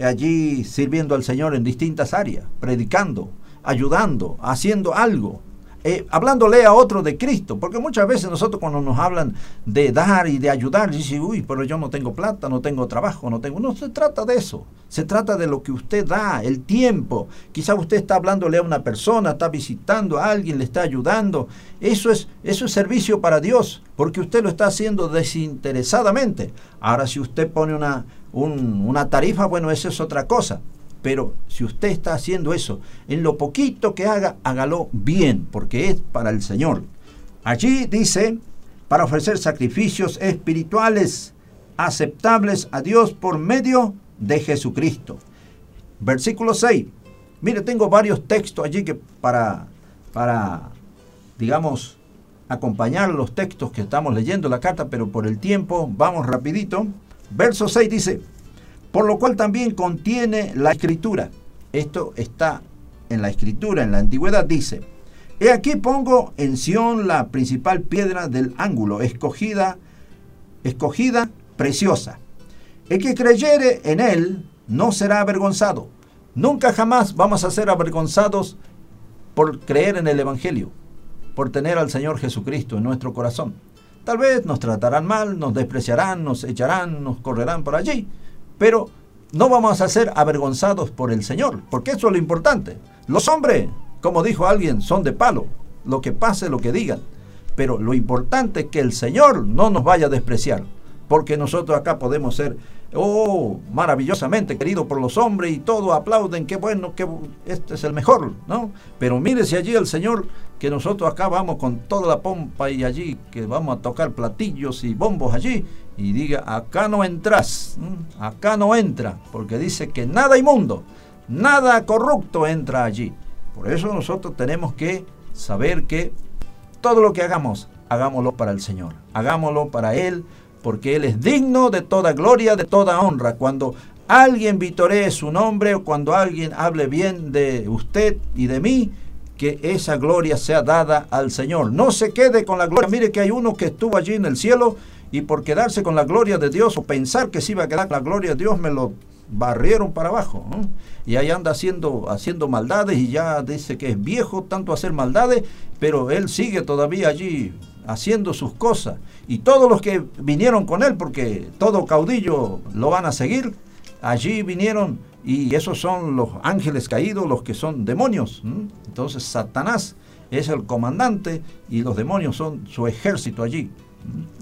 allí sirviendo al Señor en distintas áreas, predicando, ayudando, haciendo algo, eh, hablándole a otro de Cristo, porque muchas veces nosotros cuando nos hablan de dar y de ayudar, dicen, uy, pero yo no tengo plata, no tengo trabajo, no tengo... No se trata de eso, se trata de lo que usted da, el tiempo. Quizá usted está hablándole a una persona, está visitando a alguien, le está ayudando. Eso es, eso es servicio para Dios, porque usted lo está haciendo desinteresadamente. Ahora, si usted pone una, una tarifa, bueno, eso es otra cosa. Pero si usted está haciendo eso, en lo poquito que haga, hágalo bien, porque es para el Señor. Allí dice, para ofrecer sacrificios espirituales aceptables a Dios por medio de Jesucristo. Versículo 6. Mire, tengo varios textos allí que para, para, digamos, acompañar los textos que estamos leyendo la carta, pero por el tiempo vamos rapidito. Verso 6 dice, por lo cual también contiene la escritura. Esto está en la escritura, en la antigüedad dice, He aquí pongo en Sión la principal piedra del ángulo, escogida, escogida, preciosa. El que creyere en él no será avergonzado. Nunca jamás vamos a ser avergonzados por creer en el Evangelio, por tener al Señor Jesucristo en nuestro corazón. Tal vez nos tratarán mal, nos despreciarán, nos echarán, nos correrán por allí, pero no vamos a ser avergonzados por el Señor, porque eso es lo importante. Los hombres, como dijo alguien, son de palo, lo que pase, lo que digan. Pero lo importante es que el Señor no nos vaya a despreciar, porque nosotros acá podemos ser, oh, maravillosamente querido por los hombres y todos aplauden, qué bueno, que este es el mejor, ¿no? Pero mire si allí el Señor, que nosotros acá vamos con toda la pompa y allí, que vamos a tocar platillos y bombos allí, y diga, acá no entras, acá no entra, porque dice que nada inmundo, nada corrupto entra allí. Por eso nosotros tenemos que saber que todo lo que hagamos, hagámoslo para el Señor, hagámoslo para Él, porque Él es digno de toda gloria, de toda honra. Cuando alguien vitoree su nombre o cuando alguien hable bien de usted y de mí, que esa gloria sea dada al Señor. No se quede con la gloria. Mire que hay uno que estuvo allí en el cielo y por quedarse con la gloria de Dios o pensar que se iba a quedar con la gloria de Dios, me lo barrieron para abajo. Y ahí anda haciendo, haciendo maldades y ya dice que es viejo tanto hacer maldades, pero él sigue todavía allí haciendo sus cosas. Y todos los que vinieron con él, porque todo caudillo lo van a seguir, allí vinieron y esos son los ángeles caídos, los que son demonios. Entonces Satanás es el comandante y los demonios son su ejército allí.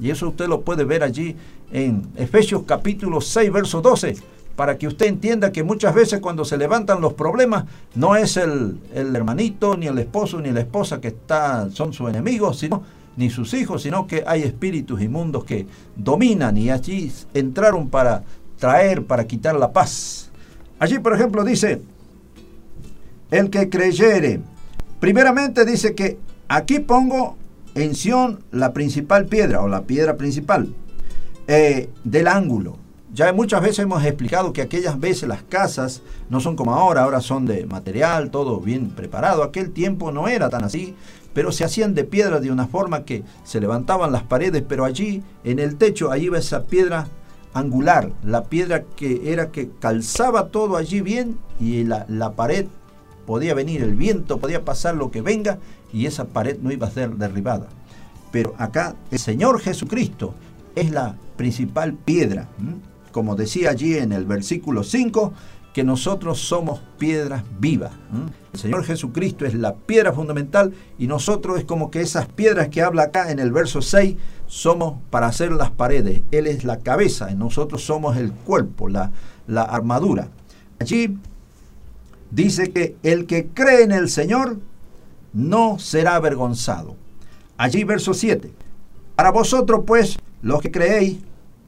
Y eso usted lo puede ver allí en Efesios capítulo 6, verso 12, para que usted entienda que muchas veces cuando se levantan los problemas, no es el, el hermanito, ni el esposo, ni la esposa que está, son sus enemigos, sino ni sus hijos, sino que hay espíritus inmundos que dominan y allí entraron para traer, para quitar la paz. Allí, por ejemplo, dice, el que creyere, primeramente dice que aquí pongo en la principal piedra o la piedra principal eh, del ángulo. Ya muchas veces hemos explicado que aquellas veces las casas no son como ahora, ahora son de material, todo bien preparado. Aquel tiempo no era tan así, pero se hacían de piedra de una forma que se levantaban las paredes, pero allí en el techo, allí va esa piedra angular, la piedra que era que calzaba todo allí bien y la, la pared podía venir el viento, podía pasar lo que venga y esa pared no iba a ser derribada. Pero acá el Señor Jesucristo es la principal piedra. Como decía allí en el versículo 5, que nosotros somos piedras vivas. El Señor Jesucristo es la piedra fundamental y nosotros es como que esas piedras que habla acá en el verso 6 somos para hacer las paredes. Él es la cabeza y nosotros somos el cuerpo, la, la armadura. Allí dice que el que cree en el Señor no será avergonzado. Allí verso 7. Para vosotros pues, los que creéis,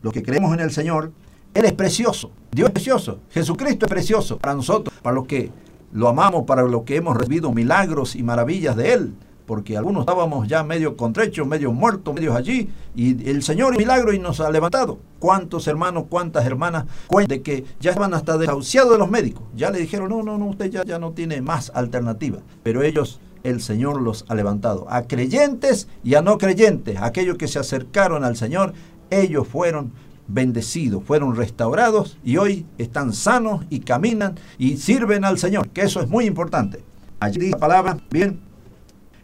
los que creemos en el Señor, Él es precioso. Dios es precioso. Jesucristo es precioso para nosotros, para los que lo amamos, para los que hemos recibido milagros y maravillas de Él. Porque algunos estábamos ya medio contrechos, medio muertos, medios allí, y el Señor milagro y nos ha levantado. ¿Cuántos hermanos, cuántas hermanas cuentan que ya estaban hasta desahuciados de los médicos? Ya le dijeron, no, no, no, usted ya, ya no tiene más alternativa. Pero ellos el Señor los ha levantado. A creyentes y a no creyentes, aquellos que se acercaron al Señor, ellos fueron bendecidos, fueron restaurados y hoy están sanos y caminan y sirven al Señor, que eso es muy importante. Allí dice la palabra, bien,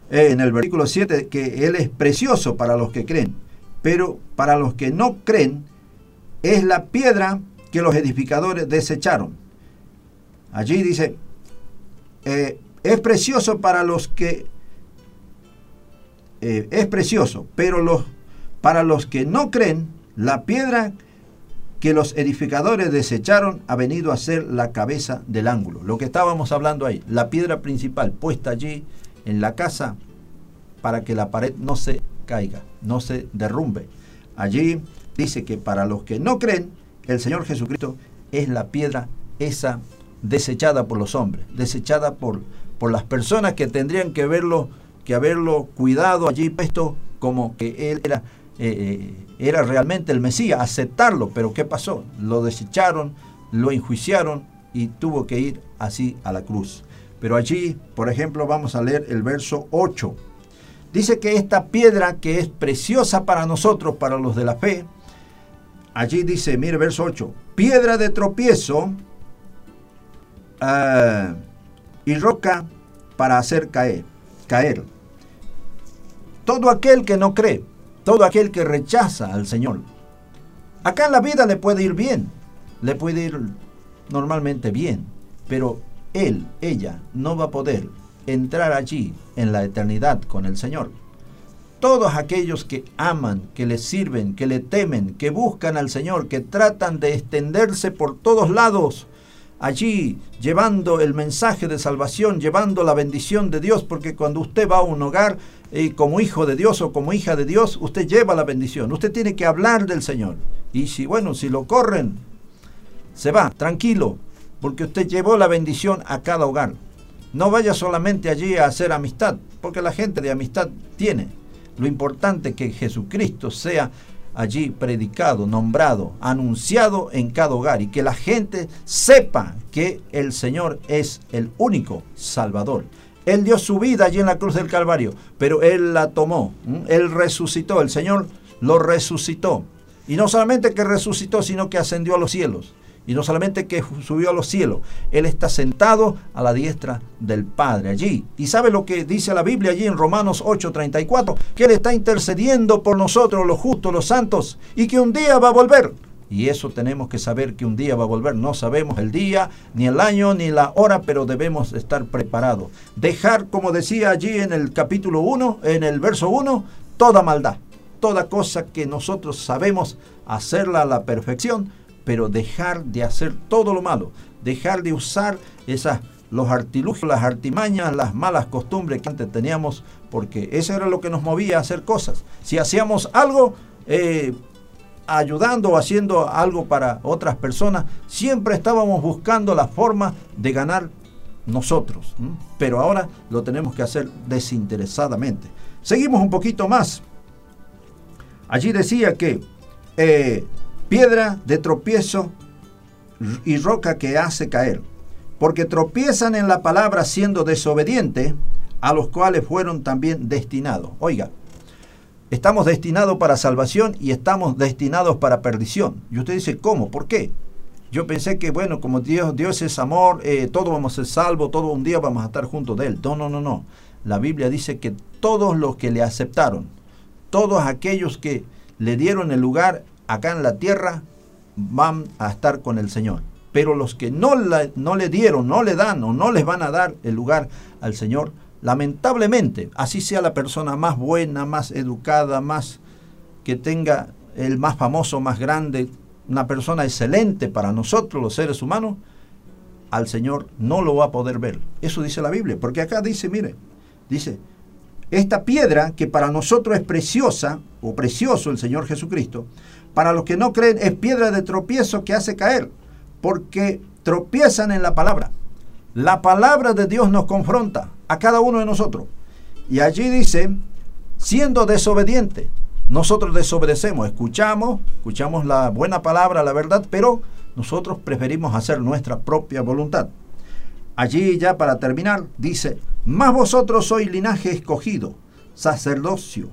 eh, en el versículo 7, que Él es precioso para los que creen, pero para los que no creen, es la piedra que los edificadores desecharon. Allí dice, eh, es precioso para los que eh, es precioso, pero los, para los que no creen, la piedra que los edificadores desecharon ha venido a ser la cabeza del ángulo. Lo que estábamos hablando ahí, la piedra principal puesta allí en la casa para que la pared no se caiga, no se derrumbe. Allí dice que para los que no creen, el Señor Jesucristo es la piedra esa desechada por los hombres, desechada por, por las personas que tendrían que verlo, que haberlo cuidado allí puesto como que él era, eh, eh, era realmente el Mesías, aceptarlo, pero ¿qué pasó? Lo desecharon, lo enjuiciaron y tuvo que ir así a la cruz. Pero allí, por ejemplo, vamos a leer el verso 8. Dice que esta piedra que es preciosa para nosotros, para los de la fe, allí dice, mire verso 8, piedra de tropiezo, uh, y roca para hacer caer, caer. Todo aquel que no cree, todo aquel que rechaza al Señor. Acá en la vida le puede ir bien, le puede ir normalmente bien, pero él, ella, no va a poder entrar allí en la eternidad con el Señor. todos aquellos que aman, que le sirven, que le temen, que buscan al Señor, que tratan de extenderse por todos lados, allí llevando el mensaje de salvación, llevando la bendición de Dios, porque cuando usted va a un hogar eh, como hijo de Dios o como hija de Dios, usted lleva la bendición, usted tiene que hablar del Señor. Y si, bueno, si lo corren, se va, tranquilo, porque usted llevó la bendición a cada hogar. No vaya solamente allí a hacer amistad, porque la gente de amistad tiene. Lo importante es que Jesucristo sea allí predicado, nombrado, anunciado en cada hogar y que la gente sepa que el Señor es el único Salvador. Él dio su vida allí en la cruz del Calvario, pero Él la tomó, Él resucitó, el Señor lo resucitó. Y no solamente que resucitó, sino que ascendió a los cielos. Y no solamente que subió a los cielos, Él está sentado a la diestra del Padre allí. Y sabe lo que dice la Biblia allí en Romanos 8:34, que Él está intercediendo por nosotros, los justos, los santos, y que un día va a volver. Y eso tenemos que saber que un día va a volver. No sabemos el día, ni el año, ni la hora, pero debemos estar preparados. Dejar, como decía allí en el capítulo 1, en el verso 1, toda maldad, toda cosa que nosotros sabemos hacerla a la perfección, pero dejar de hacer todo lo malo, dejar de usar esas los artilugios, las artimañas, las malas costumbres que antes teníamos, porque eso era lo que nos movía a hacer cosas. Si hacíamos algo eh, ayudando o haciendo algo para otras personas, siempre estábamos buscando la forma de ganar nosotros. Pero ahora lo tenemos que hacer desinteresadamente. Seguimos un poquito más. Allí decía que eh, piedra de tropiezo y roca que hace caer, porque tropiezan en la palabra siendo desobediente, a los cuales fueron también destinados. Oiga, estamos destinados para salvación y estamos destinados para perdición. Y usted dice, ¿cómo? ¿Por qué? Yo pensé que, bueno, como Dios, Dios es amor, eh, todos vamos a ser salvos, todo un día vamos a estar juntos de Él. No, no, no, no. La Biblia dice que todos los que le aceptaron, todos aquellos que le dieron el lugar acá en la tierra van a estar con el Señor. Pero los que no, no le dieron, no le dan o no les van a dar el lugar al Señor, lamentablemente, así sea la persona más buena, más educada, más que tenga el más famoso, más grande, una persona excelente para nosotros los seres humanos, al Señor no lo va a poder ver. Eso dice la Biblia, porque acá dice, mire, dice, esta piedra que para nosotros es preciosa, o precioso el Señor Jesucristo, para los que no creen es piedra de tropiezo que hace caer, porque tropiezan en la palabra. La palabra de Dios nos confronta a cada uno de nosotros. Y allí dice, siendo desobediente, nosotros desobedecemos, escuchamos, escuchamos la buena palabra, la verdad, pero nosotros preferimos hacer nuestra propia voluntad. Allí ya para terminar, dice, más vosotros sois linaje escogido, sacerdocio,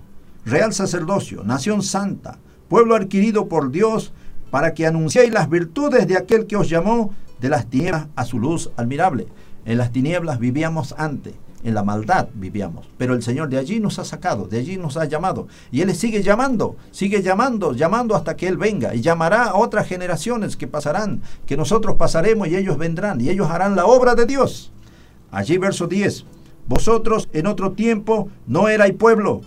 real sacerdocio, nación santa, pueblo adquirido por Dios, para que anunciéis las virtudes de aquel que os llamó de las tinieblas a su luz admirable. En las tinieblas vivíamos antes, en la maldad vivíamos, pero el Señor de allí nos ha sacado, de allí nos ha llamado, y Él sigue llamando, sigue llamando, llamando hasta que Él venga, y llamará a otras generaciones que pasarán, que nosotros pasaremos y ellos vendrán, y ellos harán la obra de Dios. Allí verso 10, vosotros en otro tiempo no erais pueblo,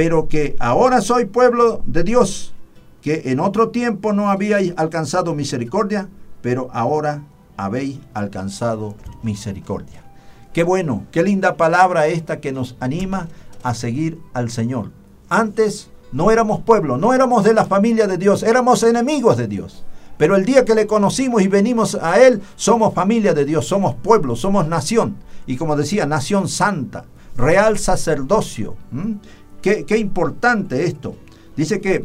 pero que ahora soy pueblo de Dios, que en otro tiempo no habíais alcanzado misericordia, pero ahora habéis alcanzado misericordia. Qué bueno, qué linda palabra esta que nos anima a seguir al Señor. Antes no éramos pueblo, no éramos de la familia de Dios, éramos enemigos de Dios. Pero el día que le conocimos y venimos a Él, somos familia de Dios, somos pueblo, somos nación. Y como decía, nación santa, real sacerdocio. Qué, importante esto. Dice que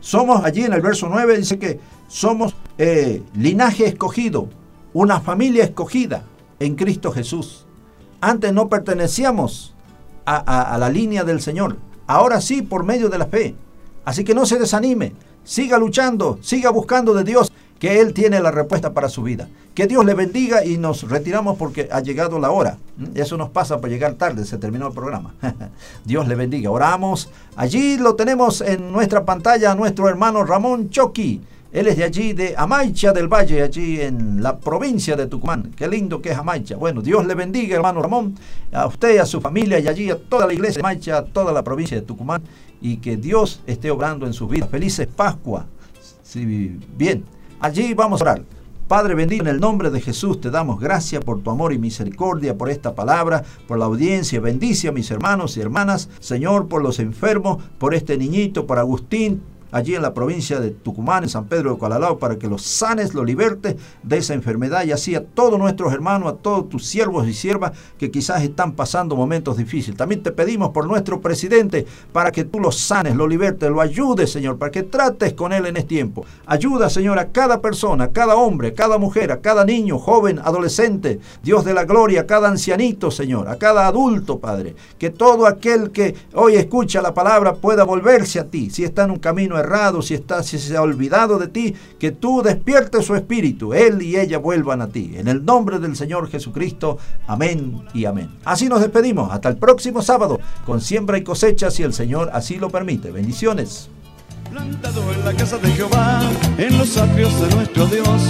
somos, allí en el verso 9, dice que somos eh, linaje escogido, una familia escogida en Cristo Jesús. Antes no pertenecíamos a, a la línea del Señor, ahora sí por medio de la fe. Así que no se desanime, siga luchando, siga buscando de Dios que Él tiene la respuesta para su vida. Que Dios le bendiga y nos retiramos porque ha llegado la hora. ¿Mm? Eso nos pasa por llegar tarde, se terminó el programa. Dios le bendiga. Oramos. Allí lo tenemos en nuestra pantalla, nuestro hermano Ramón Choqui Él es de allí, de Amaicha del Valle, allí en la provincia de Tucumán. Qué lindo que es Amaicha. Bueno, Dios le bendiga, hermano Ramón, a usted, a su familia y allí a toda la iglesia de Amaicha, a toda la provincia de Tucumán. Y que Dios esté obrando en sus vidas. Felices Pascua. Sí, bien, allí vamos a orar. Padre bendito, en el nombre de Jesús te damos gracias por tu amor y misericordia, por esta palabra, por la audiencia. Bendice a mis hermanos y hermanas, Señor, por los enfermos, por este niñito, por Agustín, allí en la provincia de Tucumán, en San Pedro de Colalao, para que los sanes, los libertes de esa enfermedad y así a todos nuestros hermanos, a todos tus siervos y siervas que quizás están pasando momentos difíciles. También te pedimos por nuestro presidente para que tú lo sanes, lo libertes, lo ayudes, Señor, para que trates con él en este tiempo. Ayuda, Señor, a cada persona, a cada hombre, a cada mujer, a cada niño, joven, adolescente, Dios de la gloria, a cada ancianito, Señor, a cada adulto, Padre. Que todo aquel que hoy escucha la palabra pueda volverse a ti, si está en un camino errado, si, está, si se ha olvidado de ti, que tú despiertes su espíritu, él y ella vuelvan a ti. En el nombre del Señor Jesucristo, amén y amén. Así nos despedimos, hasta el próximo sábado, con siembra y cosecha, si el Señor así lo permite. Bendiciones. Plantado en la casa de Jehová, en los atrios de nuestro Dios.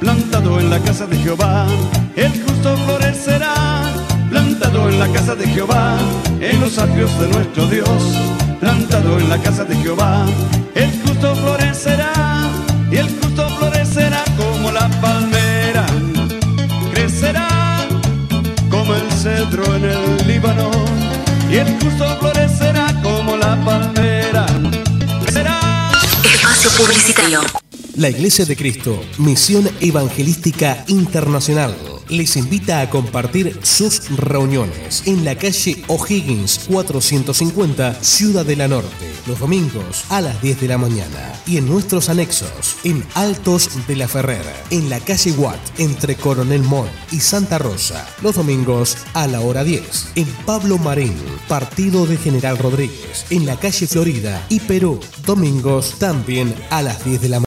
Plantado en la casa de Jehová, el justo florecerá. Plantado en la casa de Jehová, en los atrios de nuestro Dios. Plantado en la casa de Jehová, justo florecerá. Y el justo florecerá como la palmera. Crecerá como el cedro en el Líbano. Y el justo florecerá como la palmera. Crecerá. Espacio Publicitario. La Iglesia de Cristo, Misión Evangelística Internacional, les invita a compartir sus reuniones en la calle O'Higgins 450, Ciudad de la Norte, los domingos a las 10 de la mañana y en nuestros anexos en Altos de la Ferrera, en la calle Watt, entre Coronel Mont y Santa Rosa, los domingos a la hora 10, en Pablo Marín, Partido de General Rodríguez, en la calle Florida y Perú, domingos también a las 10 de la mañana.